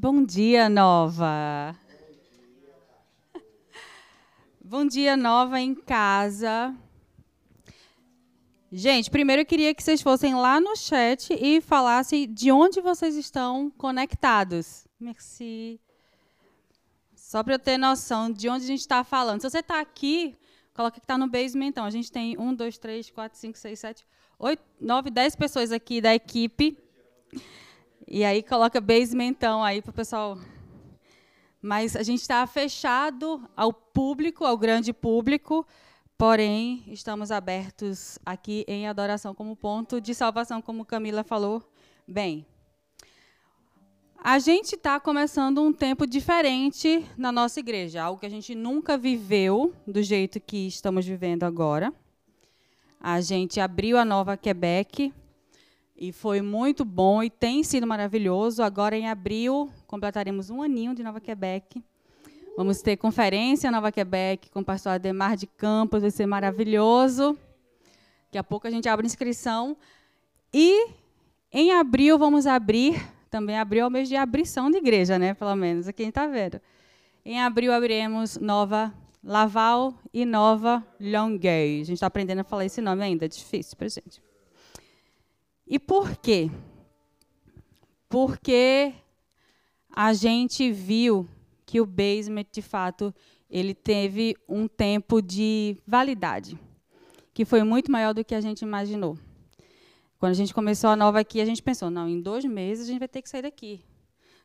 Bom dia, Nova. Bom dia, Nova em casa. Gente, primeiro eu queria que vocês fossem lá no chat e falassem de onde vocês estão conectados. Merci. Só para eu ter noção de onde a gente está falando. Se você está aqui, coloca que está no basement, então. A gente tem um, dois, três, quatro, cinco, seis, sete, oito, nove, dez pessoas aqui da equipe. E aí coloca basement, então, aí para o pessoal. Mas a gente está fechado ao público, ao grande público. Porém, estamos abertos aqui em adoração como ponto de salvação, como Camila falou bem. A gente está começando um tempo diferente na nossa igreja, algo que a gente nunca viveu do jeito que estamos vivendo agora. A gente abriu a nova Quebec e foi muito bom e tem sido maravilhoso. Agora, em abril, completaremos um aninho de Nova Quebec. Vamos ter conferência Nova Quebec com o pastor Ademar de Campos, vai ser maravilhoso. Daqui a pouco a gente abre inscrição. E em abril vamos abrir, também abril é o mês de abrição de igreja, né? Pelo menos, aqui a gente está vendo. Em abril abriremos Nova Laval e Nova Longueuil. A gente está aprendendo a falar esse nome ainda, é difícil para gente. E por quê? Porque a gente viu que o basement, de fato, ele teve um tempo de validade, que foi muito maior do que a gente imaginou. Quando a gente começou a nova aqui, a gente pensou, não, em dois meses a gente vai ter que sair daqui.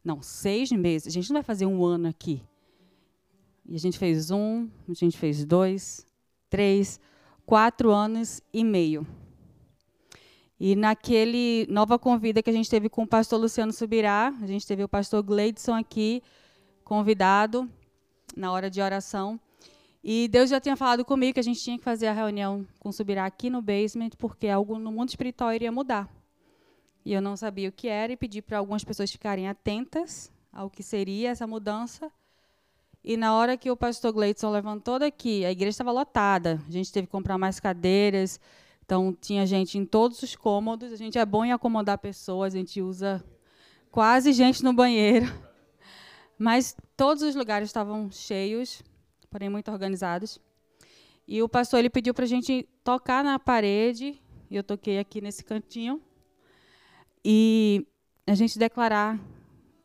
Não, seis meses. A gente não vai fazer um ano aqui. E a gente fez um, a gente fez dois, três, quatro anos e meio. E naquele nova convida que a gente teve com o pastor Luciano Subirá, a gente teve o pastor Gleidson aqui, convidado na hora de oração. E Deus já tinha falado comigo que a gente tinha que fazer a reunião com o Subirá aqui no basement, porque algo no mundo espiritual iria mudar. E eu não sabia o que era e pedi para algumas pessoas ficarem atentas ao que seria essa mudança. E na hora que o pastor Gleidson levantou daqui, a igreja estava lotada. A gente teve que comprar mais cadeiras. Então, tinha gente em todos os cômodos. A gente é bom em acomodar pessoas. A gente usa quase gente no banheiro. Mas todos os lugares estavam cheios, porém muito organizados. E o pastor ele pediu para a gente tocar na parede, e eu toquei aqui nesse cantinho, e a gente declarar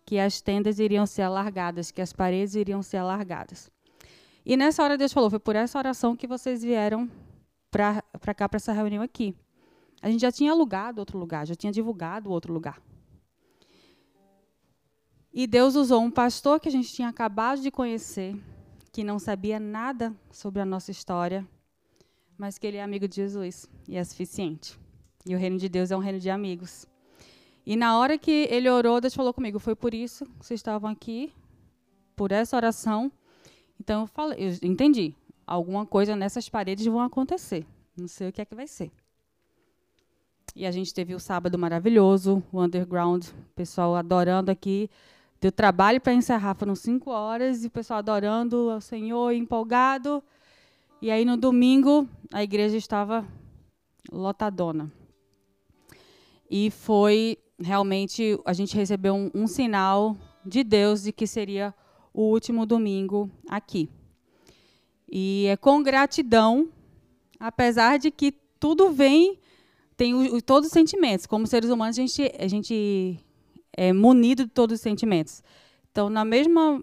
que as tendas iriam ser alargadas, que as paredes iriam ser alargadas. E nessa hora Deus falou, foi por essa oração que vocês vieram para cá, para essa reunião aqui. A gente já tinha alugado outro lugar, já tinha divulgado outro lugar. E Deus usou um pastor que a gente tinha acabado de conhecer, que não sabia nada sobre a nossa história, mas que ele é amigo de Jesus e é suficiente. E o reino de Deus é um reino de amigos. E na hora que ele orou, Deus falou comigo: foi por isso que vocês estavam aqui, por essa oração. Então eu falei, eu entendi. Alguma coisa nessas paredes vão acontecer. Não sei o que é que vai ser. E a gente teve o sábado maravilhoso, o underground, o pessoal adorando aqui. Deu trabalho para encerrar, foram cinco horas, e o pessoal adorando ao Senhor, empolgado. E aí, no domingo, a igreja estava lotadona. E foi realmente, a gente recebeu um, um sinal de Deus de que seria o último domingo aqui. E é com gratidão, apesar de que tudo vem, tem o, todos os sentimentos. Como seres humanos, a gente, a gente é, munido de todos os sentimentos. Então, na mesma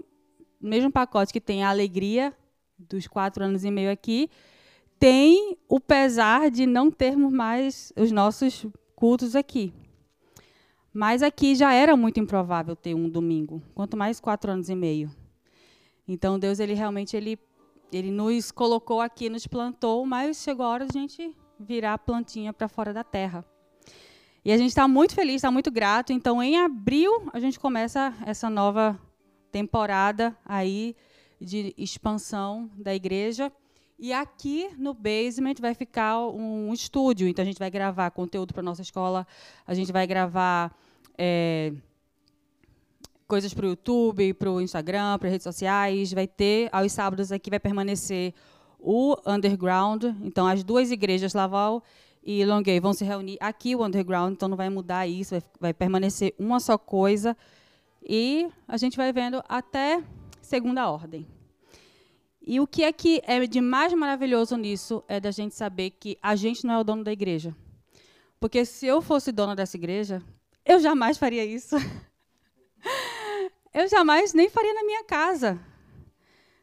mesmo pacote que tem a alegria dos quatro anos e meio aqui, tem o pesar de não termos mais os nossos cultos aqui. Mas aqui já era muito improvável ter um domingo, quanto mais quatro anos e meio. Então Deus ele realmente ele ele nos colocou aqui, nos plantou, mas chegou a hora de a gente virar a plantinha para fora da terra. E a gente está muito feliz, está muito grato. Então, em abril, a gente começa essa nova temporada aí de expansão da igreja. E aqui no basement vai ficar um estúdio. Então, a gente vai gravar conteúdo para nossa escola, a gente vai gravar é, coisas para o YouTube, para o Instagram, para redes sociais. Vai ter, aos sábados aqui vai permanecer o underground. Então, as duas igrejas, Laval e Longueuil vão se reunir aqui, o underground, então não vai mudar isso, vai, vai permanecer uma só coisa. E a gente vai vendo até segunda ordem. E o que é que é de mais maravilhoso nisso é da gente saber que a gente não é o dono da igreja. Porque se eu fosse dona dessa igreja, eu jamais faria isso. eu jamais nem faria na minha casa.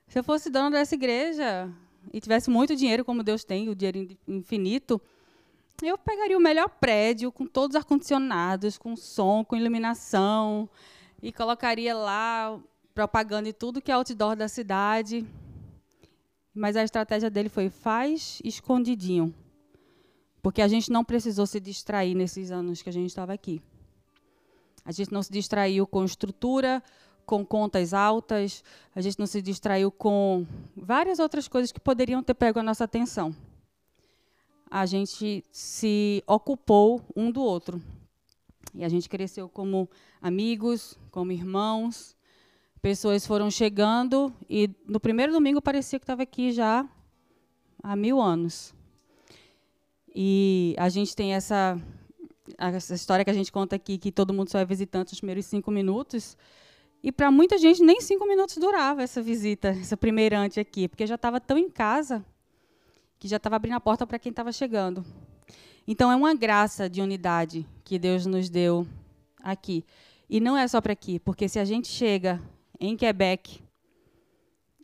Se eu fosse dona dessa igreja e tivesse muito dinheiro, como Deus tem, o dinheiro infinito, eu pegaria o melhor prédio, com todos os ar-condicionados, com som, com iluminação, e colocaria lá propaganda e tudo que é outdoor da cidade. Mas a estratégia dele foi faz escondidinho. Porque a gente não precisou se distrair nesses anos que a gente estava aqui. A gente não se distraiu com estrutura, com contas altas, a gente não se distraiu com várias outras coisas que poderiam ter pego a nossa atenção. A gente se ocupou um do outro. E a gente cresceu como amigos, como irmãos. Pessoas foram chegando e no primeiro domingo parecia que estava aqui já há mil anos. E a gente tem essa, essa história que a gente conta aqui, que todo mundo só é visitante nos primeiros cinco minutos. E para muita gente, nem cinco minutos durava essa visita, essa primeirante aqui, porque já estava tão em casa que já estava abrindo a porta para quem estava chegando. Então, é uma graça de unidade que Deus nos deu aqui. E não é só para aqui, porque se a gente chega em Quebec,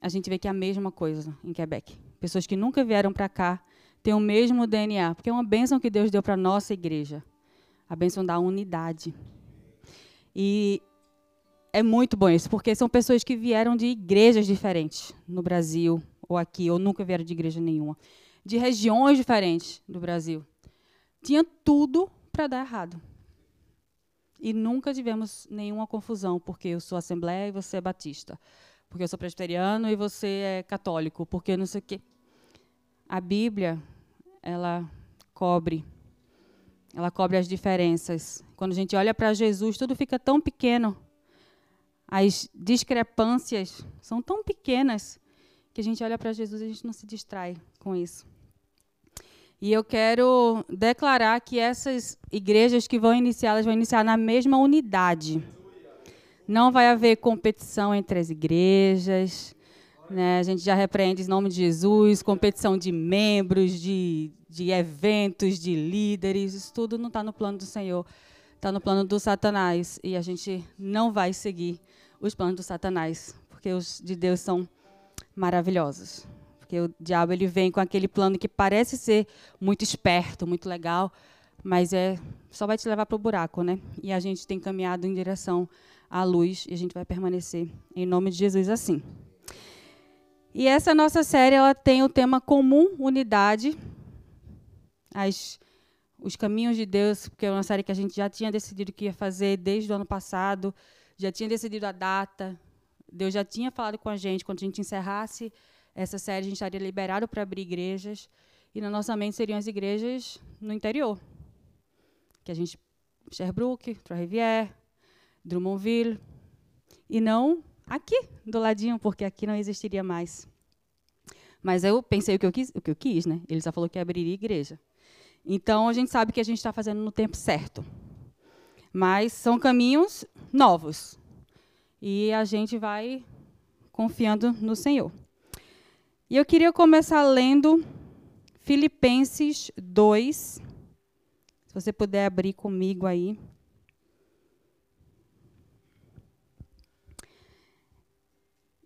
a gente vê que é a mesma coisa em Quebec. Pessoas que nunca vieram para cá tem o mesmo DNA, porque é uma bênção que Deus deu para a nossa igreja a bênção da unidade. E é muito bom isso, porque são pessoas que vieram de igrejas diferentes no Brasil, ou aqui, ou nunca vieram de igreja nenhuma, de regiões diferentes do Brasil. Tinha tudo para dar errado. E nunca tivemos nenhuma confusão, porque eu sou assembleia e você é batista. Porque eu sou presbiteriano e você é católico, porque não sei o quê a Bíblia ela cobre ela cobre as diferenças. Quando a gente olha para Jesus, tudo fica tão pequeno. As discrepâncias são tão pequenas que a gente olha para Jesus e a gente não se distrai com isso. E eu quero declarar que essas igrejas que vão iniciar, elas vão iniciar na mesma unidade. Não vai haver competição entre as igrejas. Né? A gente já repreende em nome de Jesus, competição de membros, de, de eventos, de líderes, isso tudo não está no plano do Senhor, está no plano do Satanás. E a gente não vai seguir os planos do Satanás, porque os de Deus são maravilhosos. Porque o diabo ele vem com aquele plano que parece ser muito esperto, muito legal, mas é só vai te levar para o buraco, né? E a gente tem caminhado em direção à luz e a gente vai permanecer em nome de Jesus assim. E essa nossa série ela tem o tema comum, unidade, as, os caminhos de Deus, porque é uma série que a gente já tinha decidido que ia fazer desde o ano passado, já tinha decidido a data, Deus já tinha falado com a gente, quando a gente encerrasse essa série, a gente estaria liberado para abrir igrejas, e na nossa mente seriam as igrejas no interior, que a gente, Sherbrooke, Trois-Rivières, Drummondville, e não aqui, do ladinho, porque aqui não existiria mais. Mas eu pensei o que eu quis, o que eu quis né? Ele só falou que abriria igreja. Então a gente sabe que a gente está fazendo no tempo certo. Mas são caminhos novos. E a gente vai confiando no Senhor. E eu queria começar lendo Filipenses 2. Se você puder abrir comigo aí.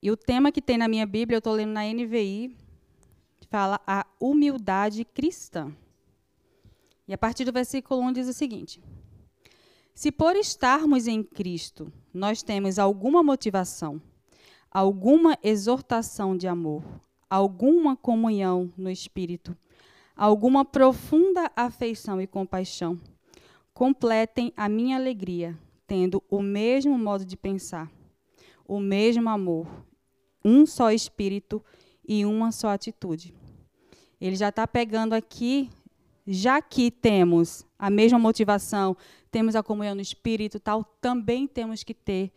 E o tema que tem na minha Bíblia, eu estou lendo na NVI, fala a humildade cristã. E a partir do versículo 1 diz o seguinte: Se por estarmos em Cristo nós temos alguma motivação, alguma exortação de amor, alguma comunhão no Espírito, alguma profunda afeição e compaixão, completem a minha alegria, tendo o mesmo modo de pensar, o mesmo amor, um só espírito e uma só atitude. Ele já está pegando aqui, já que temos a mesma motivação, temos a comunhão no espírito, tal, também temos que ter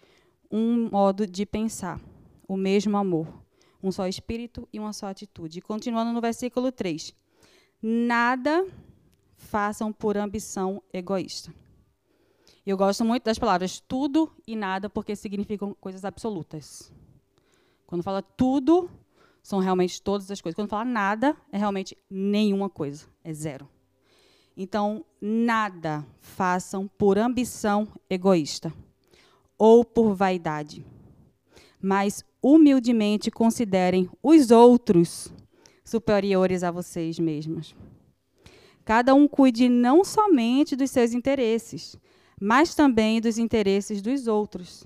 um modo de pensar, o mesmo amor, um só espírito e uma só atitude. continuando no versículo 3. Nada façam por ambição egoísta. Eu gosto muito das palavras tudo e nada, porque significam coisas absolutas. Quando fala tudo, são realmente todas as coisas. Quando fala nada, é realmente nenhuma coisa, é zero. Então, nada façam por ambição egoísta ou por vaidade, mas humildemente considerem os outros superiores a vocês mesmos. Cada um cuide não somente dos seus interesses, mas também dos interesses dos outros.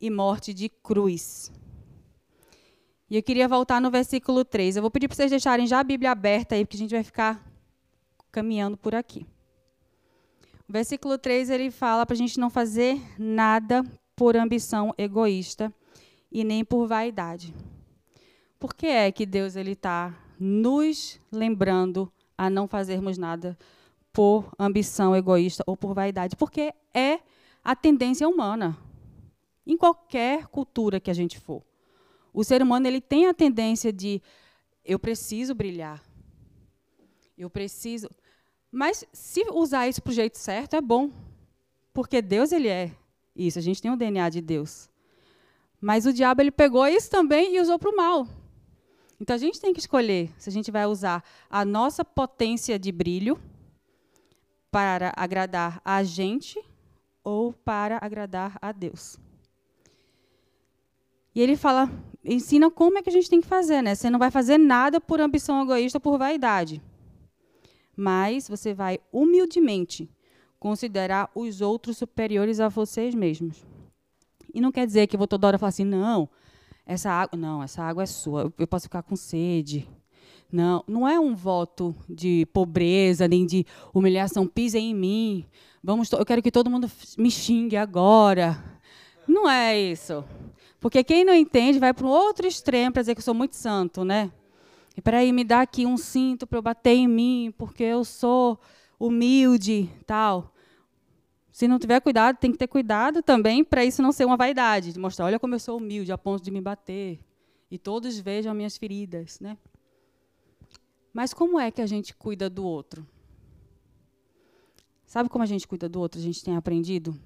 e morte de cruz. E eu queria voltar no versículo 3. Eu vou pedir para vocês deixarem já a Bíblia aberta aí, porque a gente vai ficar caminhando por aqui. O versículo 3 ele fala para a gente não fazer nada por ambição egoísta e nem por vaidade. Por que é que Deus ele está nos lembrando a não fazermos nada por ambição egoísta ou por vaidade? Porque é a tendência humana. Em qualquer cultura que a gente for. O ser humano ele tem a tendência de eu preciso brilhar. Eu preciso. Mas se usar isso para o jeito certo é bom, porque Deus ele é isso. A gente tem o DNA de Deus. Mas o diabo ele pegou isso também e usou para o mal. Então a gente tem que escolher se a gente vai usar a nossa potência de brilho para agradar a gente ou para agradar a Deus. E ele fala, ensina como é que a gente tem que fazer, né? Você não vai fazer nada por ambição egoísta, por vaidade. Mas você vai humildemente considerar os outros superiores a vocês mesmos. E não quer dizer que eu vou toda hora falar assim, não, essa água, não, essa água é sua, eu posso ficar com sede. Não, não é um voto de pobreza, nem de humilhação, pisem em mim. Vamos, eu quero que todo mundo me xingue agora. Não é isso. Porque quem não entende vai para um outro extremo para dizer que eu sou muito santo, né? E peraí, me dá aqui um cinto para eu bater em mim, porque eu sou humilde, tal. Se não tiver cuidado, tem que ter cuidado também para isso não ser uma vaidade, de mostrar, olha como eu sou humilde a ponto de me bater e todos vejam minhas feridas, né? Mas como é que a gente cuida do outro? Sabe como a gente cuida do outro? A gente tem aprendido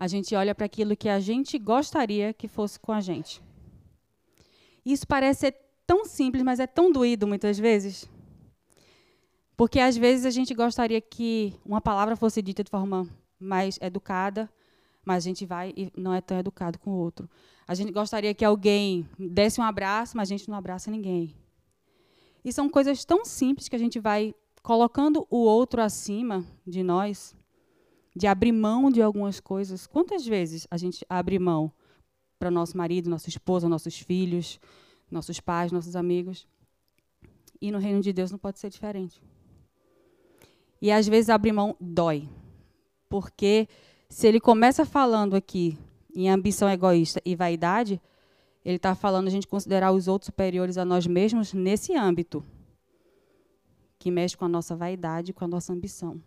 a gente olha para aquilo que a gente gostaria que fosse com a gente. Isso parece ser tão simples, mas é tão doído muitas vezes. Porque às vezes a gente gostaria que uma palavra fosse dita de forma mais educada, mas a gente vai e não é tão educado com o outro. A gente gostaria que alguém desse um abraço, mas a gente não abraça ninguém. E são coisas tão simples que a gente vai colocando o outro acima de nós de abrir mão de algumas coisas. Quantas vezes a gente abre mão para nosso marido, nossa esposa, nossos filhos, nossos pais, nossos amigos? E no reino de Deus não pode ser diferente. E às vezes abrir mão dói. Porque se ele começa falando aqui em ambição egoísta e vaidade, ele está falando a gente considerar os outros superiores a nós mesmos nesse âmbito, que mexe com a nossa vaidade, com a nossa ambição.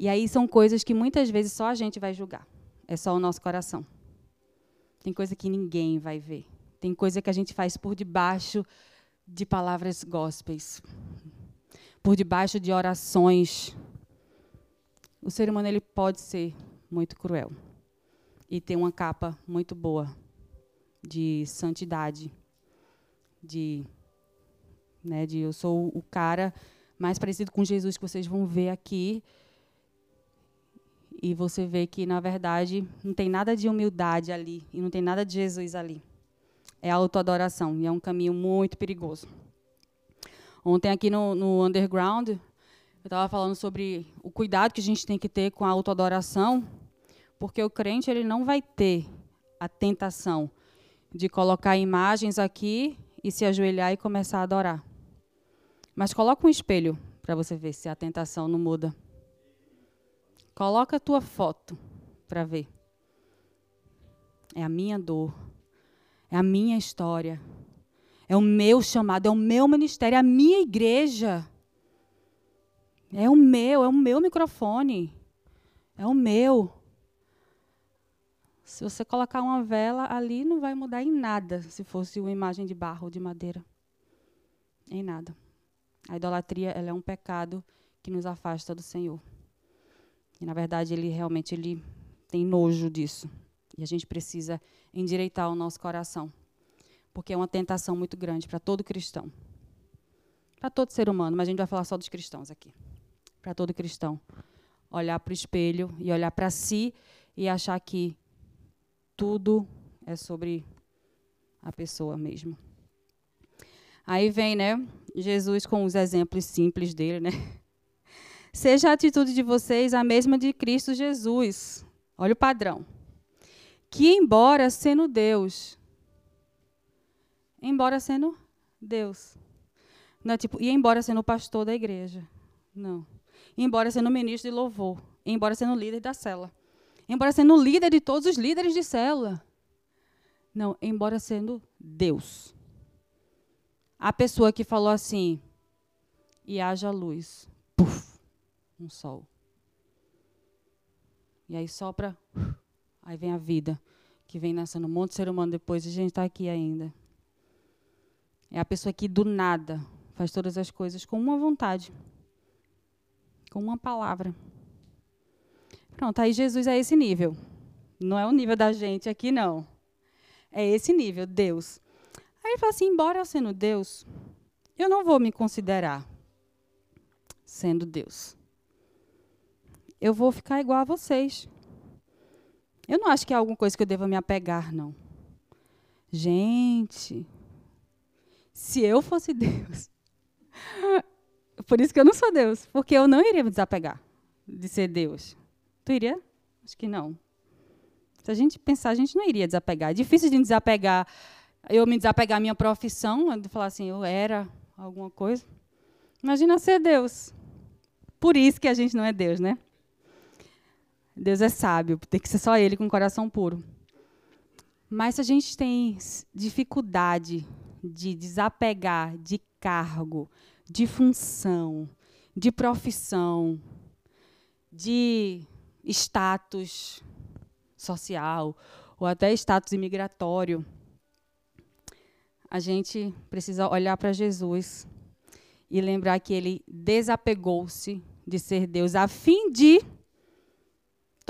E aí são coisas que muitas vezes só a gente vai julgar. É só o nosso coração. Tem coisa que ninguém vai ver. Tem coisa que a gente faz por debaixo de palavras gospels, por debaixo de orações. O ser humano ele pode ser muito cruel e ter uma capa muito boa de santidade, de, né, de eu sou o cara mais parecido com Jesus que vocês vão ver aqui e você vê que, na verdade, não tem nada de humildade ali e não tem nada de Jesus ali. É autoadoração e é um caminho muito perigoso. Ontem, aqui no, no Underground, eu estava falando sobre o cuidado que a gente tem que ter com a autoadoração, porque o crente ele não vai ter a tentação de colocar imagens aqui e se ajoelhar e começar a adorar. Mas coloca um espelho para você ver se a tentação não muda. Coloca a tua foto para ver. É a minha dor. É a minha história. É o meu chamado, é o meu ministério, é a minha igreja. É o meu, é o meu microfone. É o meu. Se você colocar uma vela ali, não vai mudar em nada se fosse uma imagem de barro ou de madeira. Em nada. A idolatria ela é um pecado que nos afasta do Senhor. E, na verdade, ele realmente ele tem nojo disso. E a gente precisa endireitar o nosso coração. Porque é uma tentação muito grande para todo cristão. Para todo ser humano, mas a gente vai falar só dos cristãos aqui. Para todo cristão. Olhar para o espelho e olhar para si e achar que tudo é sobre a pessoa mesmo. Aí vem, né, Jesus com os exemplos simples dele, né? Seja a atitude de vocês a mesma de Cristo Jesus. Olha o padrão. Que embora sendo Deus, embora sendo Deus, não é tipo, e embora sendo pastor da igreja, não. Embora sendo ministro de louvor, embora sendo líder da cela embora sendo líder de todos os líderes de célula. Não, embora sendo Deus. A pessoa que falou assim, e haja luz, puf, um sol. E aí sopra, aí vem a vida, que vem nascendo um monte de ser humano depois, e a gente está aqui ainda. É a pessoa que do nada faz todas as coisas com uma vontade, com uma palavra. Pronto, aí Jesus é esse nível. Não é o nível da gente aqui, não. É esse nível, Deus. Aí ele fala assim: embora eu sendo Deus, eu não vou me considerar sendo Deus. Eu vou ficar igual a vocês. Eu não acho que é alguma coisa que eu deva me apegar, não. Gente, se eu fosse Deus. Por isso que eu não sou Deus, porque eu não iria me desapegar de ser Deus. Tu iria? Acho que não. Se a gente pensar, a gente não iria desapegar. É difícil de desapegar. Eu me desapegar da minha profissão, de falar assim, eu era alguma coisa. Imagina ser Deus. Por isso que a gente não é Deus, né? Deus é sábio, tem que ser só Ele com o coração puro. Mas se a gente tem dificuldade de desapegar de cargo, de função, de profissão, de status social ou até status imigratório, a gente precisa olhar para Jesus e lembrar que ele desapegou-se de ser Deus a fim de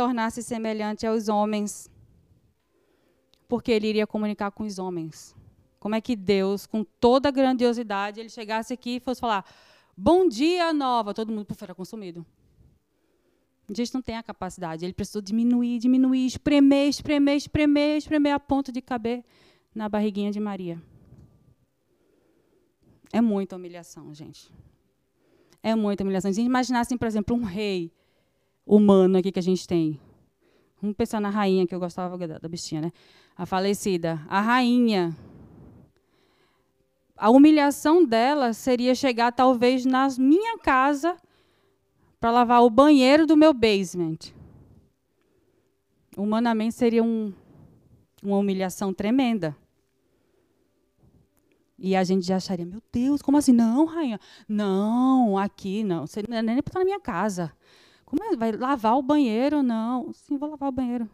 tornar-se semelhante aos homens, porque ele iria comunicar com os homens. Como é que Deus, com toda a grandiosidade, ele chegasse aqui e fosse falar: Bom dia, nova. Todo mundo era consumido. A gente não tem a capacidade. Ele precisou diminuir, diminuir, espremer, espremer, espremer, espremer a ponto de caber na barriguinha de Maria. É muita humilhação, gente. É muita humilhação. Se a gente imaginar, assim, por exemplo, um rei humano aqui que a gente tem. Vamos pensar na rainha, que eu gostava da bichinha, né? A falecida. A rainha. A humilhação dela seria chegar, talvez, na minha casa para lavar o banheiro do meu basement. Humanamente seria um, uma humilhação tremenda. E a gente já acharia, meu Deus, como assim? Não, rainha. Não, aqui não. Você é nem para estar na minha casa. Como é? Vai lavar o banheiro? Não. Sim, vou lavar o banheiro.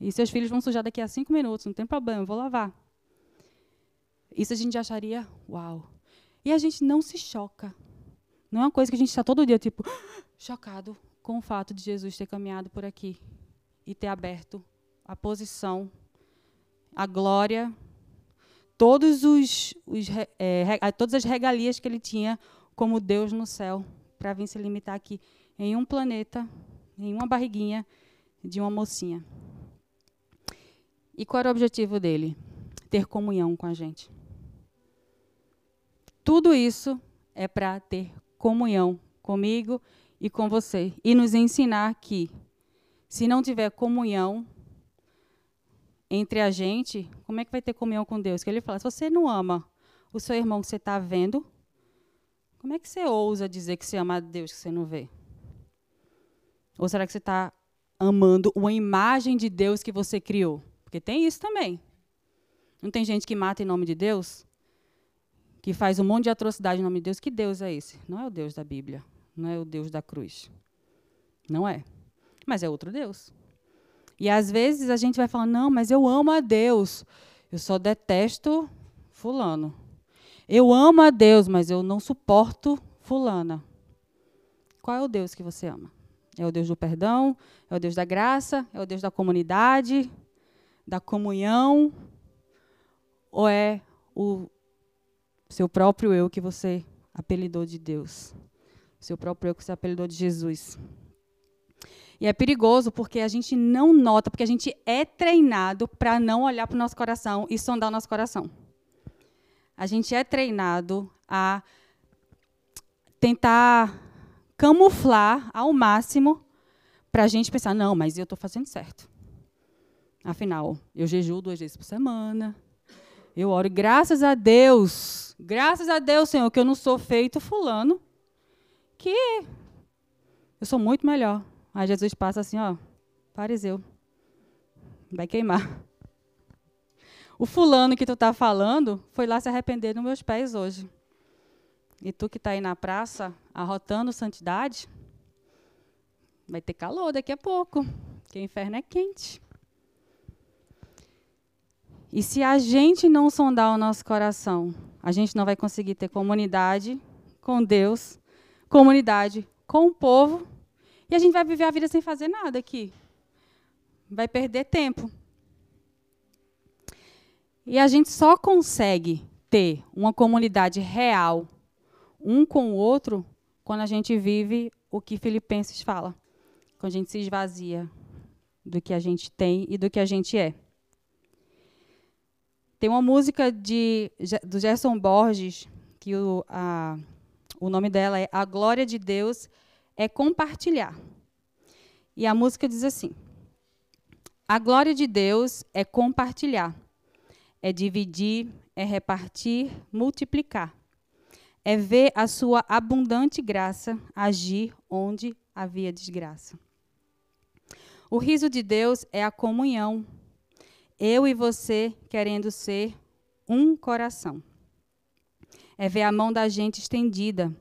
E seus filhos vão sujar daqui a cinco minutos, não tem problema, vou lavar. Isso a gente acharia, uau. E a gente não se choca. Não é uma coisa que a gente está todo dia, tipo, chocado com o fato de Jesus ter caminhado por aqui e ter aberto a posição, a glória, todos os, os é, todas as regalias que ele tinha como Deus no céu, para vir se limitar aqui em um planeta, em uma barriguinha de uma mocinha. E qual era o objetivo dele? Ter comunhão com a gente. Tudo isso é para ter comunhão comigo e com você. E nos ensinar que, se não tiver comunhão entre a gente, como é que vai ter comunhão com Deus? Que ele fala: se você não ama o seu irmão que você está vendo, como é que você ousa dizer que você ama a Deus que você não vê? Ou será que você está amando uma imagem de Deus que você criou? Porque tem isso também. Não tem gente que mata em nome de Deus? Que faz um monte de atrocidade em nome de Deus? Que Deus é esse? Não é o Deus da Bíblia. Não é o Deus da cruz. Não é. Mas é outro Deus. E às vezes a gente vai falar: não, mas eu amo a Deus. Eu só detesto Fulano. Eu amo a Deus, mas eu não suporto Fulana. Qual é o Deus que você ama? É o Deus do perdão? É o Deus da graça? É o Deus da comunidade? Da comunhão? Ou é o seu próprio eu que você apelidou de Deus? O seu próprio eu que você apelidou de Jesus? E é perigoso porque a gente não nota, porque a gente é treinado para não olhar para o nosso coração e sondar o nosso coração. A gente é treinado a tentar camuflar ao máximo para a gente pensar, não, mas eu estou fazendo certo. Afinal, eu jejuo duas vezes por semana. Eu oro, graças a Deus, graças a Deus, Senhor, que eu não sou feito fulano, que eu sou muito melhor. Aí Jesus passa assim, ó, fariseu, vai queimar. O fulano que tu está falando foi lá se arrepender nos meus pés hoje. E tu que está aí na praça, arrotando santidade, vai ter calor daqui a pouco, porque o inferno é quente. E se a gente não sondar o nosso coração, a gente não vai conseguir ter comunidade com Deus, comunidade com o povo e a gente vai viver a vida sem fazer nada aqui. Vai perder tempo. E a gente só consegue ter uma comunidade real, um com o outro, quando a gente vive o que Filipenses fala. Quando a gente se esvazia do que a gente tem e do que a gente é. Tem uma música de, do Gerson Borges, que o, a, o nome dela é A Glória de Deus é compartilhar. E a música diz assim: A glória de Deus é compartilhar, é dividir, é repartir, multiplicar. É ver a sua abundante graça agir onde havia desgraça. O riso de Deus é a comunhão. Eu e você querendo ser um coração. É ver a mão da gente estendida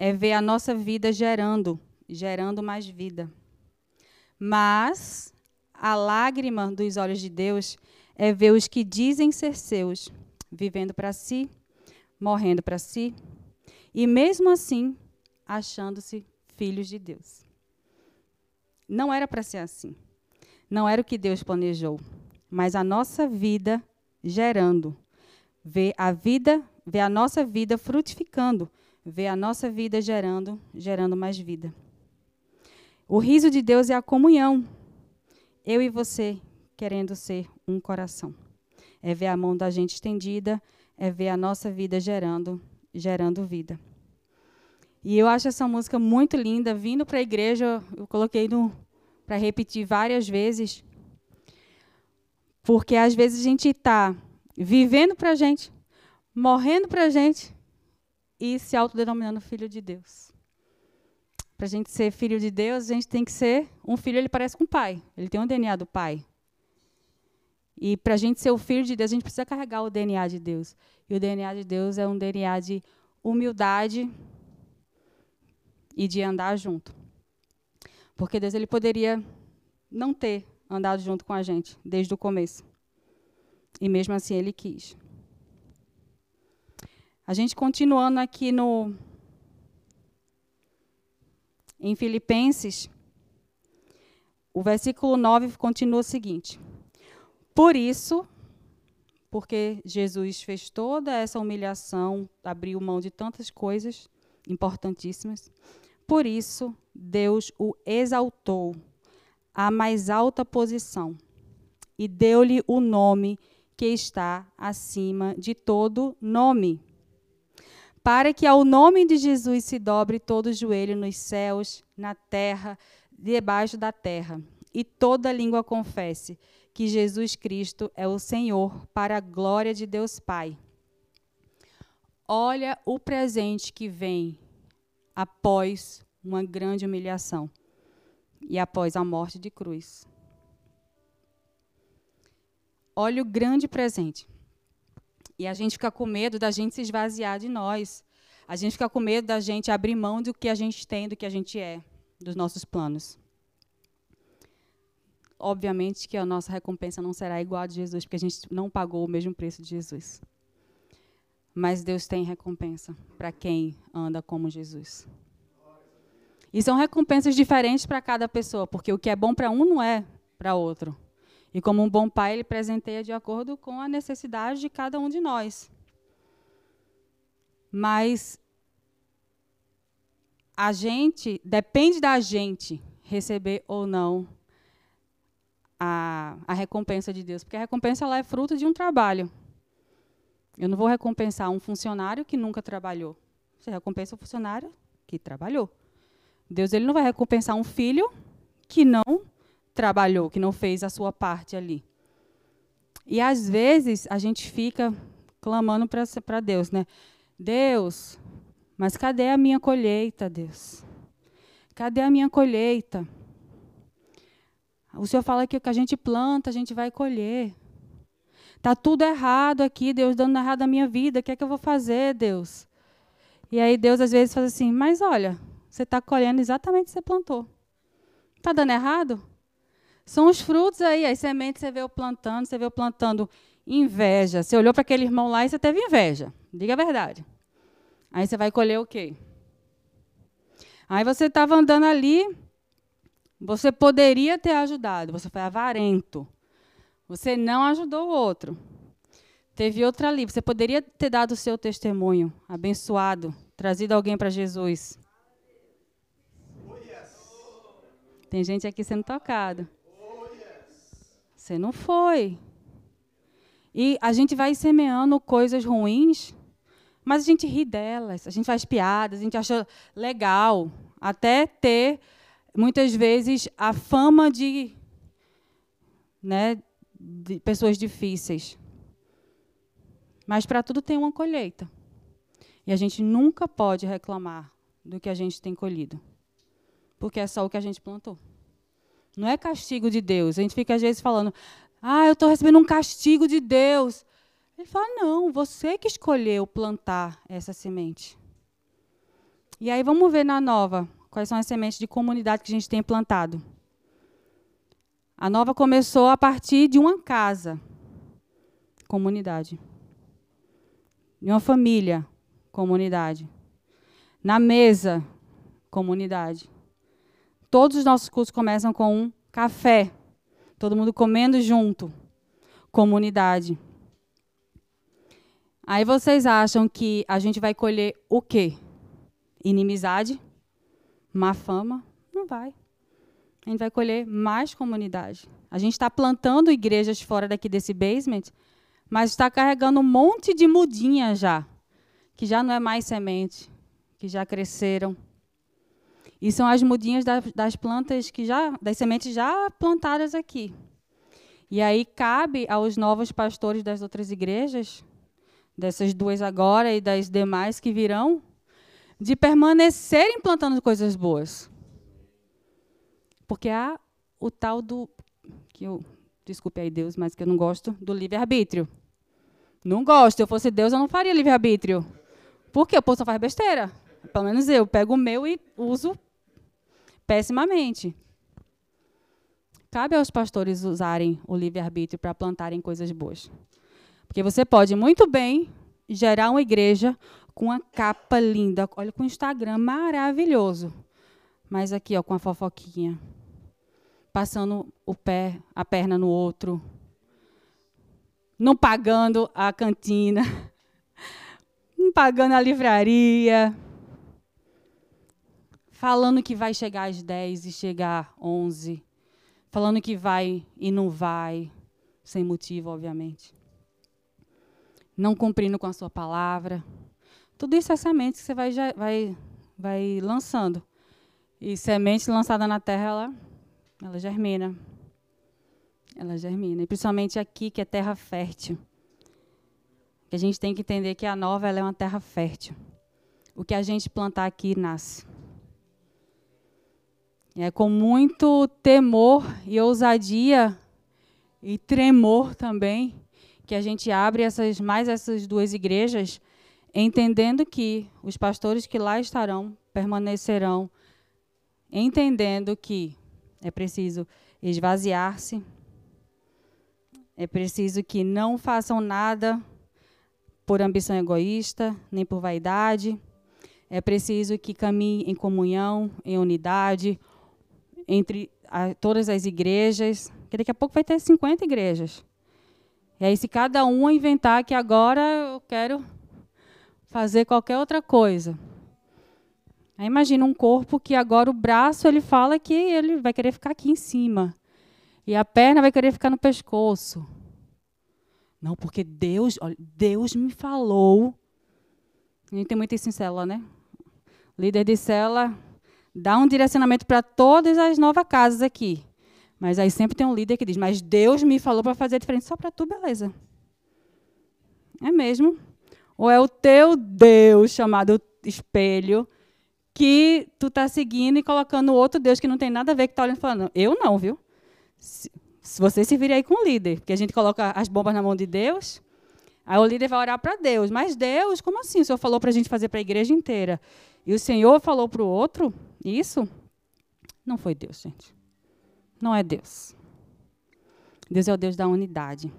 é ver a nossa vida gerando, gerando mais vida. Mas a lágrima dos olhos de Deus é ver os que dizem ser seus, vivendo para si, morrendo para si, e mesmo assim, achando-se filhos de Deus. Não era para ser assim. Não era o que Deus planejou, mas a nossa vida gerando, ver a vida, ver a nossa vida frutificando, ver a nossa vida gerando, gerando mais vida. O riso de Deus é a comunhão. Eu e você querendo ser um coração. É ver a mão da gente estendida, é ver a nossa vida gerando, gerando vida. E eu acho essa música muito linda. Vindo para a igreja, eu coloquei para repetir várias vezes. Porque às vezes a gente está vivendo para a gente, morrendo para a gente, e se autodenominando filho de Deus. Para a gente ser filho de Deus, a gente tem que ser um filho, ele parece com o pai. Ele tem o um DNA do pai. E para a gente ser o filho de Deus, a gente precisa carregar o DNA de Deus. E o DNA de Deus é um DNA de humildade e de andar junto. Porque Deus ele poderia não ter andado junto com a gente desde o começo. E mesmo assim ele quis. A gente continuando aqui no em Filipenses, o versículo 9 continua o seguinte: Por isso, porque Jesus fez toda essa humilhação, abriu mão de tantas coisas importantíssimas, por isso Deus o exaltou à mais alta posição e deu-lhe o nome que está acima de todo nome. Para que ao nome de Jesus se dobre todo joelho nos céus, na terra, debaixo da terra, e toda língua confesse que Jesus Cristo é o Senhor, para a glória de Deus Pai. Olha o presente que vem após uma grande humilhação. e após a morte de cruz. Olha o grande presente. E a gente fica com medo da gente se esvaziar de nós. A gente fica com medo da gente abrir mão do que a gente tem, do que a gente é, dos nossos planos. Obviamente que a nossa recompensa não será igual a de Jesus, porque a gente não pagou o mesmo preço de Jesus. Mas Deus tem recompensa para quem anda como Jesus. E são recompensas diferentes para cada pessoa, porque o que é bom para um não é para outro. E como um bom pai, ele presenteia de acordo com a necessidade de cada um de nós. Mas a gente, depende da gente receber ou não a, a recompensa de Deus, porque a recompensa ela é fruto de um trabalho. Eu não vou recompensar um funcionário que nunca trabalhou. Você recompensa o funcionário que trabalhou. Deus ele não vai recompensar um filho que não trabalhou, que não fez a sua parte ali. E às vezes a gente fica clamando para Deus, né? Deus, mas cadê a minha colheita, Deus? Cadê a minha colheita? O Senhor fala que o que a gente planta, a gente vai colher. Tá tudo errado aqui, Deus dando errado a minha vida. O que é que eu vou fazer, Deus? E aí Deus às vezes faz assim: Mas olha, você está colhendo exatamente o que você plantou. Está dando errado? São os frutos aí, as sementes você veio plantando, você veio plantando inveja. Você olhou para aquele irmão lá e você teve inveja. Diga a verdade. Aí você vai colher o quê? Aí você estava andando ali, você poderia ter ajudado, você foi avarento. Você não ajudou o outro. Teve outra ali, você poderia ter dado o seu testemunho, abençoado, trazido alguém para Jesus. Tem gente aqui sendo tocado. Você não foi. E a gente vai semeando coisas ruins, mas a gente ri delas, a gente faz piadas, a gente acha legal, até ter muitas vezes a fama de, né, de pessoas difíceis. Mas para tudo tem uma colheita. E a gente nunca pode reclamar do que a gente tem colhido porque é só o que a gente plantou. Não é castigo de Deus. A gente fica às vezes falando, ah, eu estou recebendo um castigo de Deus. Ele fala, não, você que escolheu plantar essa semente. E aí vamos ver na nova quais são as sementes de comunidade que a gente tem plantado. A nova começou a partir de uma casa, comunidade. De uma família, comunidade. Na mesa, comunidade. Todos os nossos cursos começam com um café. Todo mundo comendo junto. Comunidade. Aí vocês acham que a gente vai colher o quê? Inimizade? Má fama? Não vai. A gente vai colher mais comunidade. A gente está plantando igrejas fora daqui desse basement, mas está carregando um monte de mudinha já, que já não é mais semente, que já cresceram. E são as mudinhas das, das plantas que já, das sementes já plantadas aqui. E aí cabe aos novos pastores das outras igrejas, dessas duas agora e das demais que virão, de permanecerem plantando coisas boas. Porque há o tal do que eu desculpe aí Deus, mas que eu não gosto do livre-arbítrio. Não gosto. Se eu fosse Deus, eu não faria livre-arbítrio. Por quê? O povo só faz besteira. Pelo menos eu pego o meu e uso pessimamente. Cabe aos pastores usarem o livre-arbítrio para plantarem coisas boas. Porque você pode muito bem gerar uma igreja com uma capa linda, olha com um Instagram maravilhoso. Mas aqui, ó, com a fofoquinha. Passando o pé, a perna no outro. Não pagando a cantina. Não pagando a livraria falando que vai chegar às 10 e chegar às 11, falando que vai e não vai, sem motivo, obviamente. Não cumprindo com a sua palavra. Tudo isso é semente que você vai, vai, vai lançando. E semente lançada na terra, ela, ela germina. Ela germina. E principalmente aqui, que é terra fértil. Que a gente tem que entender que a nova é uma terra fértil. O que a gente plantar aqui nasce. É com muito temor e ousadia e tremor também que a gente abre essas mais essas duas igrejas, entendendo que os pastores que lá estarão permanecerão, entendendo que é preciso esvaziar-se, é preciso que não façam nada por ambição egoísta, nem por vaidade. É preciso que caminhem em comunhão, em unidade, entre a, todas as igrejas, que daqui a pouco vai ter 50 igrejas. E aí, se cada um inventar que agora eu quero fazer qualquer outra coisa. Aí imagina um corpo que agora o braço ele fala que ele vai querer ficar aqui em cima. E a perna vai querer ficar no pescoço. Não, porque Deus, olha, Deus me falou. A gente tem muito isso em célula, né? líder de célula dá um direcionamento para todas as novas casas aqui. Mas aí sempre tem um líder que diz: Mas Deus me falou para fazer diferente só para tu, beleza. É mesmo? Ou é o teu Deus, chamado espelho, que tu está seguindo e colocando outro Deus que não tem nada a ver, que está olhando e falando: Eu não, viu? Se, se você se vir aí com o líder, porque a gente coloca as bombas na mão de Deus, aí o líder vai orar para Deus. Mas Deus, como assim? O Senhor falou para a gente fazer para a igreja inteira. E o Senhor falou para o outro isso? Não foi Deus, gente. Não é Deus. Deus é o Deus da unidade.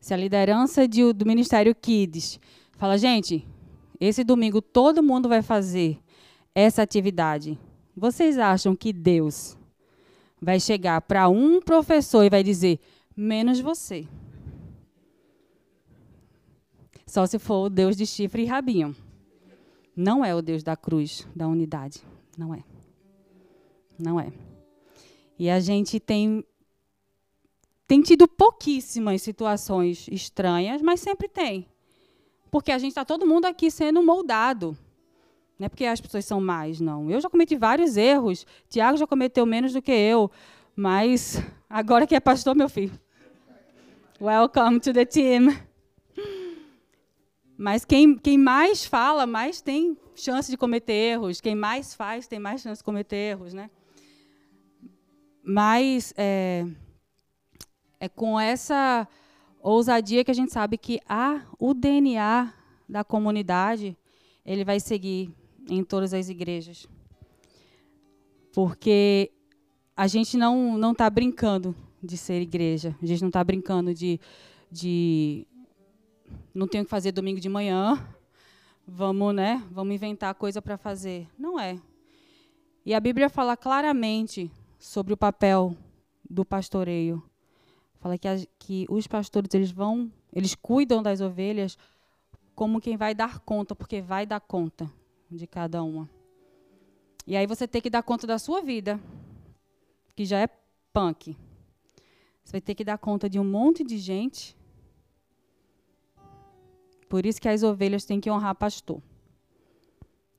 Se a liderança de, do Ministério Kids fala, gente, esse domingo todo mundo vai fazer essa atividade, vocês acham que Deus vai chegar para um professor e vai dizer, menos você? Só se for o Deus de chifre e rabinho. Não é o Deus da cruz, da unidade. Não é. Não é. E a gente tem tem tido pouquíssimas situações estranhas, mas sempre tem. Porque a gente está todo mundo aqui sendo moldado. Não é porque as pessoas são mais, não. Eu já cometi vários erros. Tiago já cometeu menos do que eu. Mas agora que é pastor, meu filho. Welcome to the team. Mas quem, quem mais fala, mais tem chance de cometer erros. Quem mais faz, tem mais chance de cometer erros. Né? Mas é, é com essa ousadia que a gente sabe que ah, o DNA da comunidade ele vai seguir em todas as igrejas. Porque a gente não não está brincando de ser igreja. A gente não está brincando de, de não tenho que fazer domingo de manhã, vamos, né? Vamos inventar coisa para fazer. Não é. E a Bíblia fala claramente sobre o papel do pastoreio. Fala que, que os pastores eles vão, eles cuidam das ovelhas como quem vai dar conta, porque vai dar conta de cada uma. E aí você tem que dar conta da sua vida, que já é punk. Você vai ter que dar conta de um monte de gente por isso que as ovelhas têm que honrar pastor.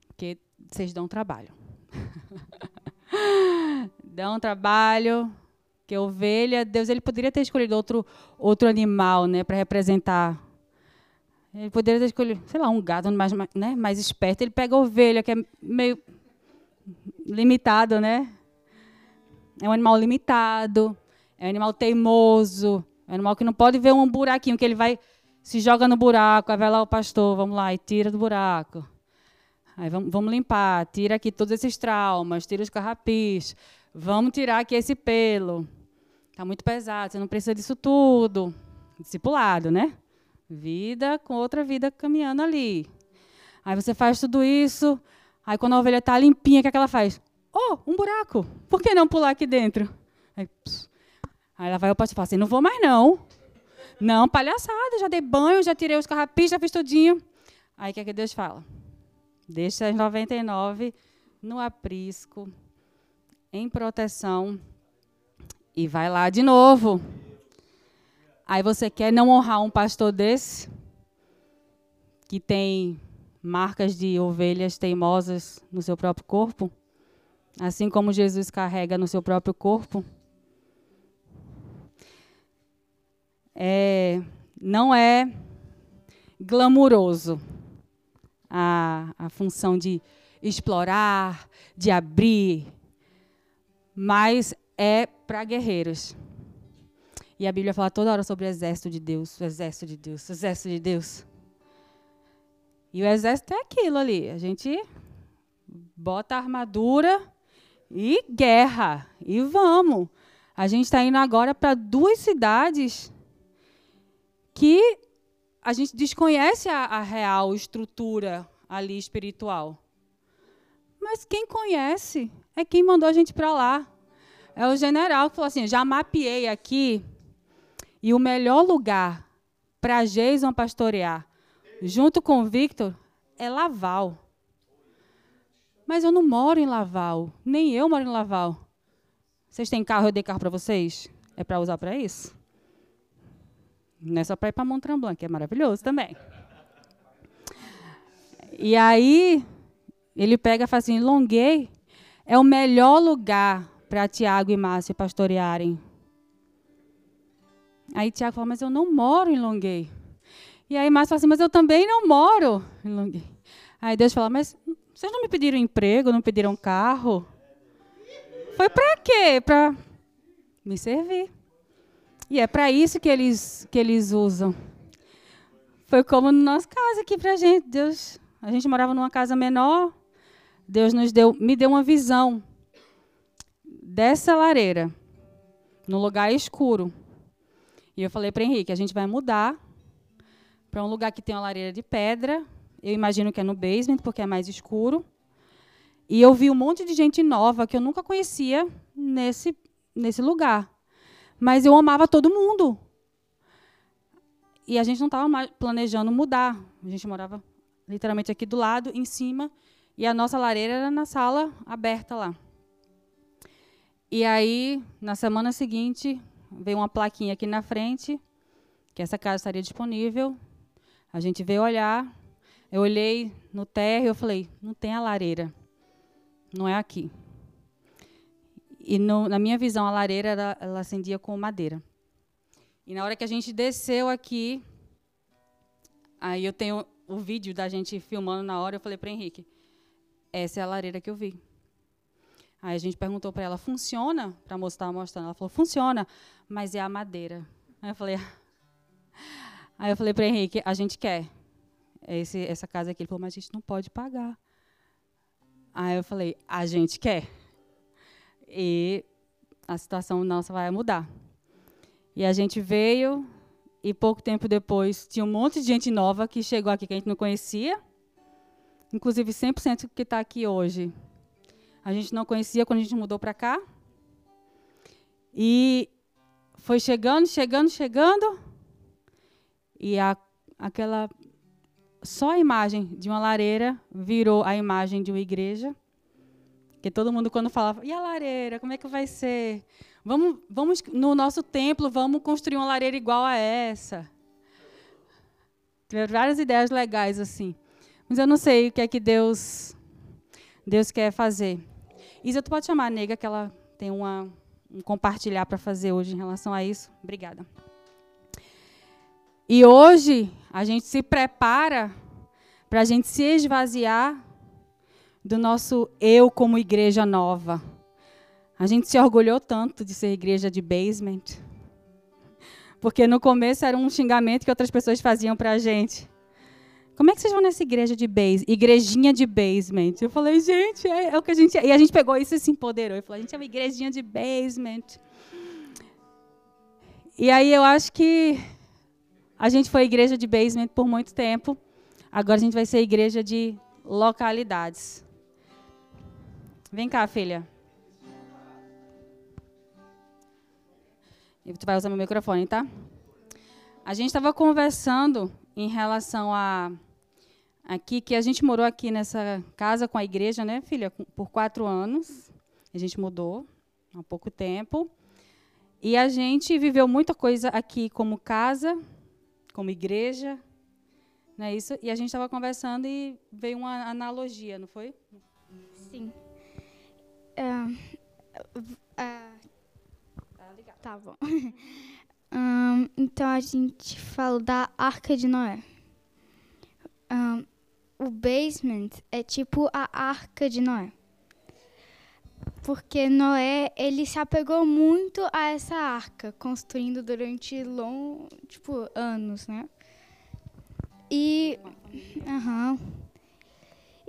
Porque vocês dão trabalho. dão trabalho. Que ovelha, Deus ele poderia ter escolhido outro, outro animal, né, para representar. Ele poderia ter escolhido, sei lá, um gado mais, né, mais esperto. Ele pega a ovelha, que é meio limitado, né? É um animal limitado, é um animal teimoso, é um animal que não pode ver um buraquinho, que ele vai se joga no buraco, aí vai lá o pastor, vamos lá, e tira do buraco. Aí vamos, vamos limpar, tira aqui todos esses traumas, tira os carrapis, vamos tirar aqui esse pelo. Está muito pesado, você não precisa disso tudo. Discipulado, né? Vida com outra vida caminhando ali. Aí você faz tudo isso, aí quando a ovelha está limpinha, o que, é que ela faz? Oh, um buraco, por que não pular aqui dentro? Aí, aí ela vai o pastor e fala assim, não vou mais não. Não, palhaçada, já dei banho, já tirei os carrapis, já fiz tudinho. Aí o que é que Deus fala? Deixa as 99 no aprisco, em proteção, e vai lá de novo. Aí você quer não honrar um pastor desse, que tem marcas de ovelhas teimosas no seu próprio corpo, assim como Jesus carrega no seu próprio corpo? é, não é glamuroso a, a função de explorar, de abrir. mas é para guerreiros. E a Bíblia fala toda hora sobre o exército de Deus, o exército de Deus, o exército de Deus. E o exército é aquilo ali. A gente bota a armadura e guerra. E vamos. A gente está indo agora para duas cidades que a gente desconhece a, a real estrutura ali espiritual. Mas quem conhece é quem mandou a gente para lá. É o general que falou assim: já mapeei aqui e o melhor lugar para Jason pastorear, junto com o Victor, é Laval. Mas eu não moro em Laval, nem eu moro em Laval. Vocês têm carro? Eu dei carro para vocês? É para usar para isso? Não é só para ir para Mont Tremblant, que é maravilhoso também. E aí, ele pega e fala assim: Longuei é o melhor lugar para Tiago e Márcia pastorearem. Aí Tiago fala: Mas eu não moro em Longuei. E aí Márcia fala assim: Mas eu também não moro em Longuei. Aí Deus fala: Mas vocês não me pediram emprego, não pediram carro? Foi para quê? Para me servir. E é para isso que eles, que eles usam. Foi como no nosso caso aqui para a gente. Deus, a gente morava numa casa menor. Deus nos deu, me deu uma visão dessa lareira, no lugar escuro. E eu falei para Henrique, a gente vai mudar para um lugar que tem uma lareira de pedra, eu imagino que é no basement, porque é mais escuro. E eu vi um monte de gente nova que eu nunca conhecia nesse, nesse lugar. Mas eu amava todo mundo. E a gente não estava planejando mudar. A gente morava literalmente aqui do lado, em cima. E a nossa lareira era na sala aberta lá. E aí, na semana seguinte, veio uma plaquinha aqui na frente, que essa casa estaria disponível. A gente veio olhar, eu olhei no térreo e falei, não tem a lareira. Não é aqui. E no, na minha visão, a lareira ela, ela acendia com madeira. E na hora que a gente desceu aqui, aí eu tenho o vídeo da gente filmando na hora, eu falei para Henrique, essa é a lareira que eu vi. Aí a gente perguntou para ela, funciona? Para a moça estava mostrando. Ela falou, funciona, mas é a madeira. Aí eu falei, aí eu falei para Henrique, a gente quer esse, essa casa aqui. Ele falou, mas a gente não pode pagar. Aí eu falei, a gente quer. E a situação nossa vai mudar. E a gente veio, e pouco tempo depois tinha um monte de gente nova que chegou aqui que a gente não conhecia. Inclusive 100% que está aqui hoje. A gente não conhecia quando a gente mudou para cá. E foi chegando, chegando, chegando. E a, aquela só a imagem de uma lareira virou a imagem de uma igreja. Que todo mundo quando falava, e a lareira, como é que vai ser? Vamos, vamos no nosso templo, vamos construir uma lareira igual a essa. Tiveram várias ideias legais assim. Mas eu não sei o que é que Deus Deus quer fazer. Isa, tu pode chamar a nega que ela tem uma, um compartilhar para fazer hoje em relação a isso? Obrigada. E hoje a gente se prepara para a gente se esvaziar do nosso eu como igreja nova. A gente se orgulhou tanto de ser igreja de basement. Porque no começo era um xingamento que outras pessoas faziam para a gente. Como é que vocês vão nessa igreja de base, igrejinha de basement? Eu falei, gente, é, é o que a gente é. E a gente pegou isso e se empoderou. Eu falei, a gente é uma igrejinha de basement. E aí eu acho que a gente foi igreja de basement por muito tempo. Agora a gente vai ser igreja de localidades. Vem cá, filha. E tu vai usar meu microfone, tá? A gente estava conversando em relação a aqui que a gente morou aqui nessa casa com a igreja, né, filha, por quatro anos. A gente mudou há pouco tempo e a gente viveu muita coisa aqui como casa, como igreja, não é isso? E a gente estava conversando e veio uma analogia, não foi? Sim. Uh, uh, tá, tá bom. um, então a gente fala da Arca de Noé. Um, o basement é tipo a Arca de Noé. porque Noé, ele se apegou muito a essa arca, construindo durante long, tipo, anos, né? E, uhum,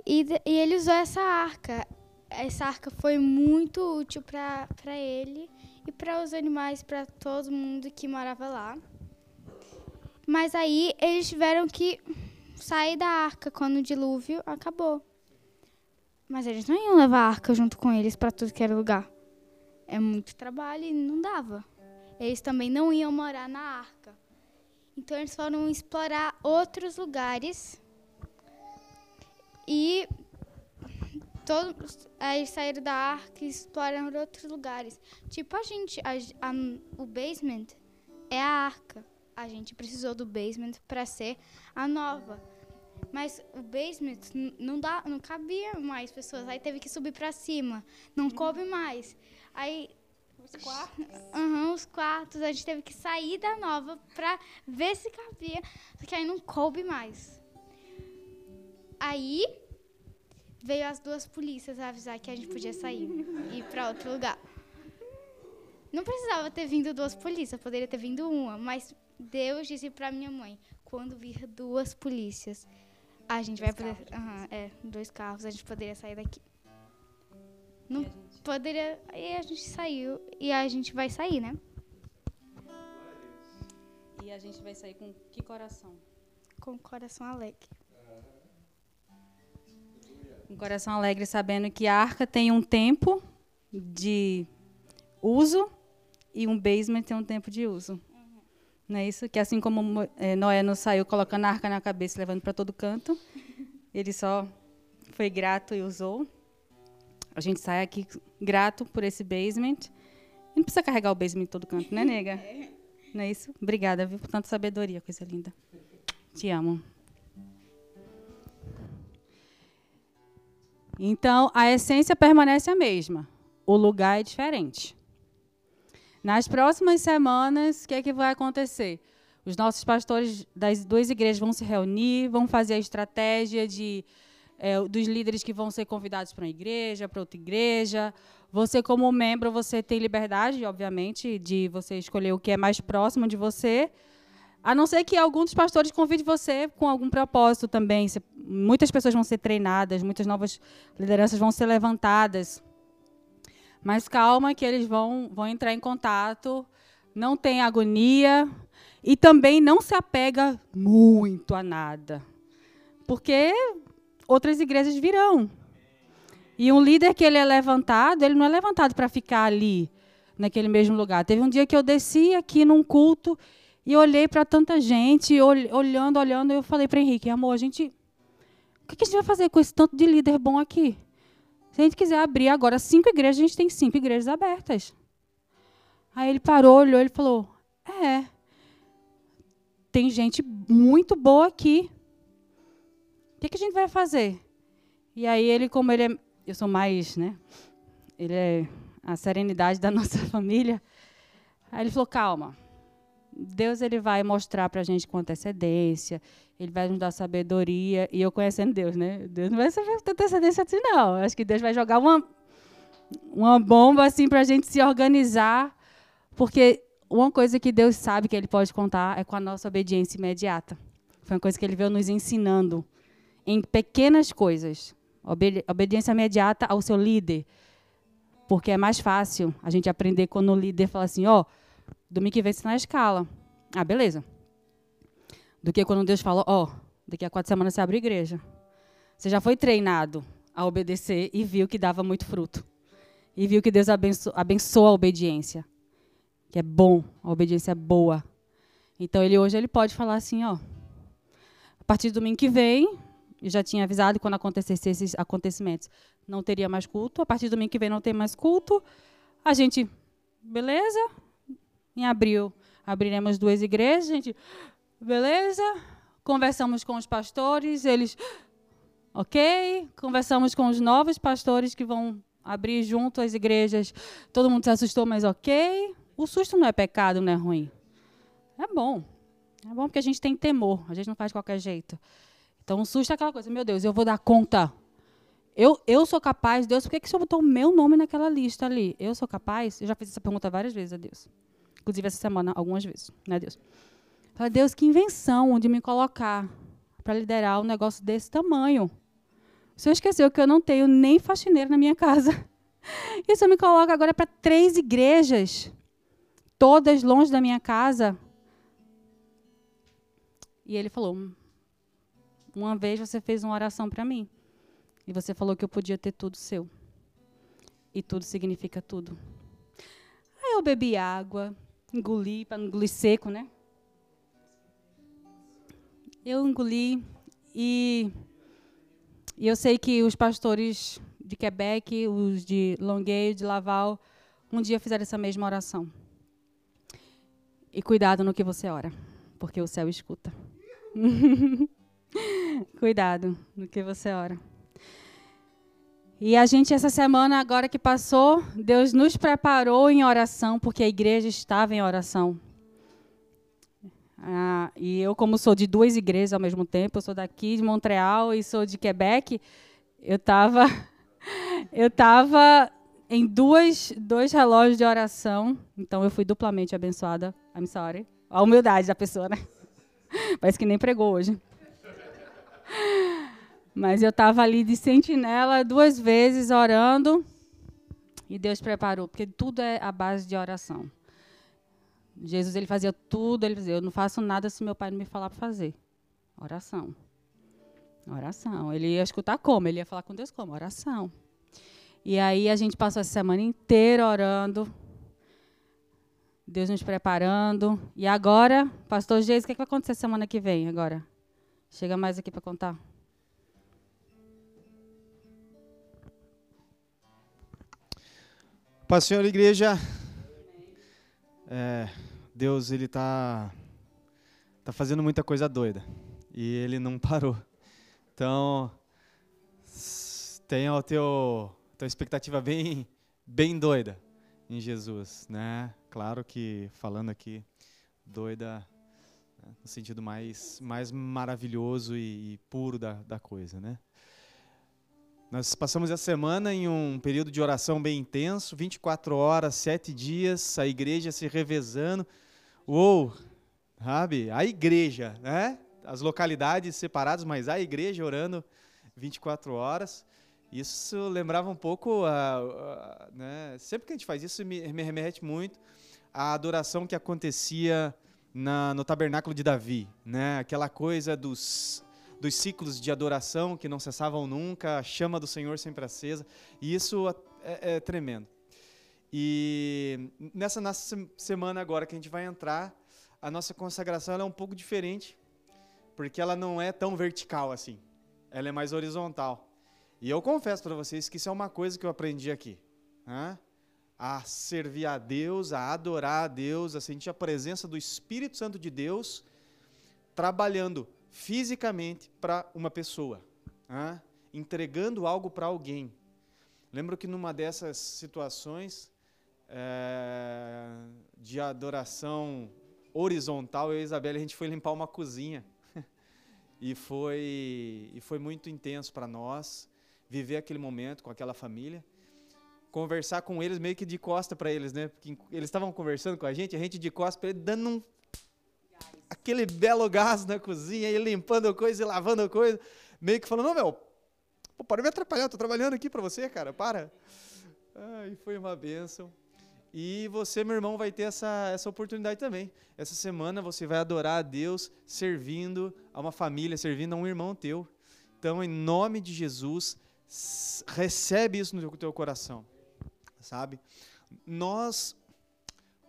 e, e ele usou essa arca. Essa arca foi muito útil para ele e para os animais, para todo mundo que morava lá. Mas aí eles tiveram que sair da arca quando o dilúvio acabou. Mas eles não iam levar a arca junto com eles para tudo que era lugar. É muito trabalho e não dava. Eles também não iam morar na arca. Então eles foram explorar outros lugares. E todos aí saíram da arca e exploraram outros lugares. Tipo a gente, a, a, o basement é a arca. A gente precisou do basement para ser a nova. Mas o basement não dá, não cabia mais pessoas. Aí teve que subir para cima. Não coube mais. Aí os quartos. Uhum, os quartos. A gente teve que sair da nova para ver se cabia. Só que aí não coube mais. Aí veio as duas polícias avisar que a gente podia sair e ir para outro lugar. Não precisava ter vindo duas polícias, poderia ter vindo uma, mas Deus disse para minha mãe: quando vir duas polícias, a gente dois vai poder. Uhum, é, dois carros, a gente poderia sair daqui. Não gente... poderia. E a gente saiu. E a gente vai sair, né? E a gente vai sair com que coração? Com coração alegre. Um coração alegre, sabendo que a arca tem um tempo de uso e um basement tem um tempo de uso. Não é isso? Que assim como é, Noé não saiu colocando a arca na cabeça e levando para todo canto, ele só foi grato e usou. A gente sai aqui grato por esse basement. E não precisa carregar o basement em todo canto, né, nega? Não é isso? Obrigada, viu, por tanta sabedoria, coisa linda. Te amo. Então, a essência permanece a mesma. O lugar é diferente. Nas próximas semanas, o que, é que vai acontecer? Os nossos pastores das duas igrejas vão se reunir, vão fazer a estratégia de, é, dos líderes que vão ser convidados para uma igreja, para outra igreja. Você, como membro, você tem liberdade, obviamente, de você escolher o que é mais próximo de você. A não ser que algum dos pastores convide você com algum propósito também. Muitas pessoas vão ser treinadas, muitas novas lideranças vão ser levantadas. Mas calma que eles vão, vão entrar em contato, não tem agonia e também não se apega muito a nada. Porque outras igrejas virão. E um líder que ele é levantado, ele não é levantado para ficar ali, naquele mesmo lugar. Teve um dia que eu desci aqui num culto e olhei para tanta gente, olhando, olhando, e eu falei para Henrique, amor, a gente, o que a gente vai fazer com esse tanto de líder bom aqui? Se a gente quiser abrir agora cinco igrejas, a gente tem cinco igrejas abertas. Aí ele parou, olhou e falou: É, tem gente muito boa aqui. O que, que a gente vai fazer? E aí ele, como ele é, eu sou mais, né? Ele é a serenidade da nossa família. Aí ele falou: calma. Deus ele vai mostrar para a gente com antecedência, ele vai nos dar sabedoria, e eu conhecendo Deus, né? Deus não vai saber tanta antecedência assim, não. Acho que Deus vai jogar uma, uma bomba assim para a gente se organizar, porque uma coisa que Deus sabe que Ele pode contar é com a nossa obediência imediata. Foi uma coisa que Ele veio nos ensinando em pequenas coisas. Obedi obediência imediata ao seu líder, porque é mais fácil a gente aprender quando o líder fala assim, ó, oh, domingo que vem você tá na escala. Ah, beleza. Do que quando Deus fala, ó, oh, daqui a quatro semanas você abre igreja. Você já foi treinado a obedecer e viu que dava muito fruto. E viu que Deus abençoa, abençoa a obediência. Que é bom, a obediência é boa. Então ele hoje ele pode falar assim, ó, a partir do domingo que vem, eu já tinha avisado quando acontecesse esses acontecimentos, não teria mais culto. A partir do domingo que vem não tem mais culto. A gente, beleza? Em abril abriremos duas igrejas, gente. Beleza? Conversamos com os pastores, eles OK? Conversamos com os novos pastores que vão abrir junto as igrejas. Todo mundo se assustou, mas OK. O susto não é pecado, não é ruim. É bom. É bom porque a gente tem temor, a gente não faz de qualquer jeito. Então, o susto é aquela coisa, meu Deus, eu vou dar conta. Eu, eu sou capaz, Deus, por que, que o Senhor botou o meu nome naquela lista ali? Eu sou capaz? Eu já fiz essa pergunta várias vezes a Deus. Inclusive essa semana, algumas vezes, né, Deus? Falei, Deus, que invenção de me colocar para liderar um negócio desse tamanho. O Senhor esqueceu que eu não tenho nem faxineiro na minha casa. E o Senhor me coloca agora para três igrejas, todas longe da minha casa. E ele falou: Uma vez você fez uma oração para mim. E você falou que eu podia ter tudo seu. E tudo significa tudo. Aí eu bebi água, engoli, para não engolir seco, né? Eu engoli e, e eu sei que os pastores de Quebec, os de Longueuil, de Laval, um dia fizeram essa mesma oração. E cuidado no que você ora, porque o céu escuta. cuidado no que você ora. E a gente, essa semana, agora que passou, Deus nos preparou em oração, porque a igreja estava em oração. Ah, e eu, como sou de duas igrejas ao mesmo tempo, eu sou daqui de Montreal e sou de Quebec, eu estava eu tava em duas, dois relógios de oração, então eu fui duplamente abençoada. I'm sorry. A humildade da pessoa, né? Parece que nem pregou hoje. Mas eu estava ali de sentinela duas vezes orando e Deus preparou, porque tudo é a base de oração. Jesus ele fazia tudo, ele dizia, eu não faço nada se meu pai não me falar para fazer. Oração. Oração. Ele ia escutar como? Ele ia falar com Deus como? Oração. E aí a gente passou essa semana inteira orando. Deus nos preparando. E agora, pastor Jesus, o que, é que vai acontecer semana que vem agora? Chega mais aqui para contar. Pai Senhor, igreja, é, Deus ele tá tá fazendo muita coisa doida e ele não parou. Então tenha o teu tua expectativa bem bem doida em Jesus, né? Claro que falando aqui doida né? no sentido mais mais maravilhoso e, e puro da, da coisa, né? Nós passamos a semana em um período de oração bem intenso, 24 horas, 7 dias, a igreja se revezando. Uou, sabe? A igreja, né? As localidades separadas, mas a igreja orando 24 horas. Isso lembrava um pouco, né? sempre que a gente faz isso, me, me remete muito à adoração que acontecia na, no tabernáculo de Davi, né? aquela coisa dos dos ciclos de adoração que não cessavam nunca, a chama do Senhor sempre acesa, e isso é, é tremendo. E nessa, nessa semana agora que a gente vai entrar, a nossa consagração é um pouco diferente, porque ela não é tão vertical assim, ela é mais horizontal. E eu confesso para vocês que isso é uma coisa que eu aprendi aqui. Né? A servir a Deus, a adorar a Deus, a sentir a presença do Espírito Santo de Deus trabalhando fisicamente para uma pessoa, ah, entregando algo para alguém. Lembro que numa dessas situações é, de adoração horizontal, eu e a Isabela, a gente foi limpar uma cozinha. e, foi, e foi muito intenso para nós viver aquele momento com aquela família. Conversar com eles meio que de costa para eles, né? Porque eles estavam conversando com a gente, a gente de costa para eles, dando um aquele belo gás na cozinha, e limpando coisa e lavando coisa, meio que falando, não, meu, pô, para me atrapalhar, estou trabalhando aqui para você, cara, para. Ai, foi uma bênção. E você, meu irmão, vai ter essa, essa oportunidade também. Essa semana você vai adorar a Deus servindo a uma família, servindo a um irmão teu. Então, em nome de Jesus, recebe isso no teu coração, sabe? Nós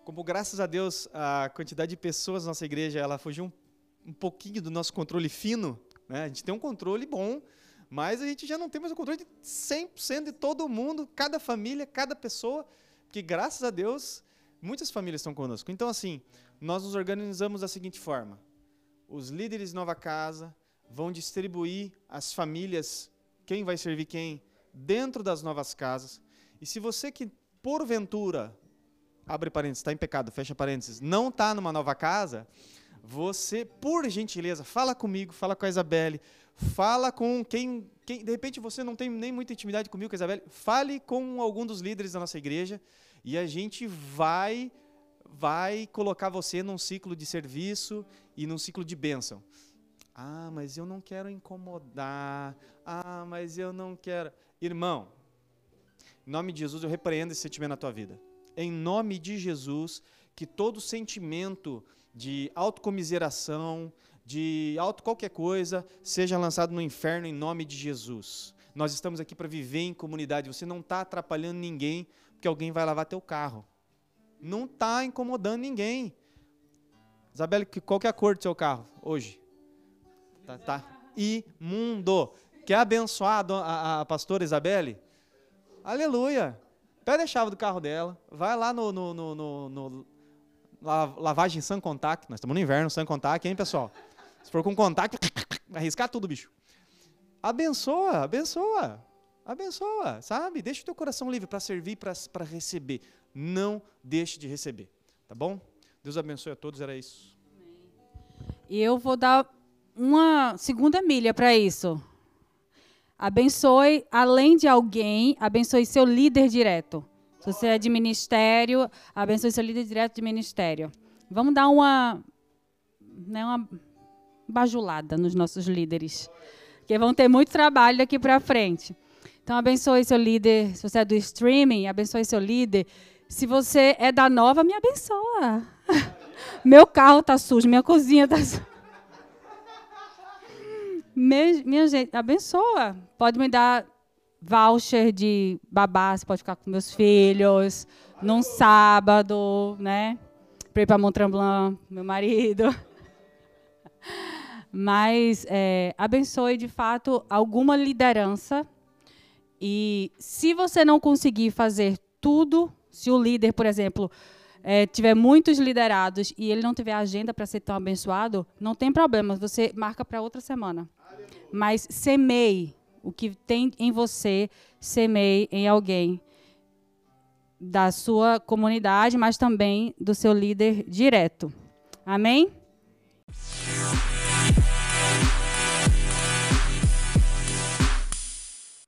como graças a Deus a quantidade de pessoas na nossa igreja ela fugiu um, um pouquinho do nosso controle fino, né? A gente tem um controle bom, mas a gente já não tem mais o controle de 100% de todo mundo, cada família, cada pessoa, porque graças a Deus muitas famílias estão conosco. Então assim, nós nos organizamos da seguinte forma: os líderes de Nova Casa vão distribuir as famílias, quem vai servir quem, dentro das novas casas. E se você que porventura abre parênteses, está em pecado, fecha parênteses, não está numa nova casa, você, por gentileza, fala comigo, fala com a Isabelle, fala com quem, quem. De repente você não tem nem muita intimidade comigo, com a Isabelle. Fale com algum dos líderes da nossa igreja e a gente vai vai colocar você num ciclo de serviço e num ciclo de bênção. Ah, mas eu não quero incomodar. Ah, mas eu não quero. Irmão, em nome de Jesus eu repreendo esse sentimento na tua vida. Em nome de Jesus, que todo sentimento de autocomiseração, de auto qualquer coisa, seja lançado no inferno em nome de Jesus. Nós estamos aqui para viver em comunidade. Você não está atrapalhando ninguém porque alguém vai lavar teu carro. Não está incomodando ninguém. Isabelle, qual que é a cor do seu carro hoje? Tá, tá. imundo. Quer abençoar a, a, a pastora Isabelle? Aleluia. Pega a chave do carro dela, vai lá no, no, no, no, no lavagem sem contact. Nós estamos no inverno, sem contact, hein, pessoal? Se for com contact, vai arriscar tudo, bicho. Abençoa, abençoa, abençoa, sabe? Deixa o teu coração livre para servir, para receber. Não deixe de receber, tá bom? Deus abençoe a todos, era isso. E eu vou dar uma segunda milha para isso. Abençoe, além de alguém, abençoe seu líder direto. Se você é de ministério, abençoe seu líder direto de ministério. Vamos dar uma, né, uma bajulada nos nossos líderes, que vão ter muito trabalho daqui para frente. Então, abençoe seu líder. Se você é do streaming, abençoe seu líder. Se você é da nova, me abençoa. Meu carro está sujo, minha cozinha está suja minha gente, abençoa. Pode me dar voucher de babá, você pode ficar com meus filhos num sábado, né? Para ir para Mont-Tremblant, meu marido. Mas é, abençoe de fato alguma liderança. E se você não conseguir fazer tudo, se o líder, por exemplo, é, tiver muitos liderados e ele não tiver agenda para ser tão abençoado, não tem problema, você marca para outra semana. Mas semeie o que tem em você, semeie em alguém da sua comunidade, mas também do seu líder direto. Amém?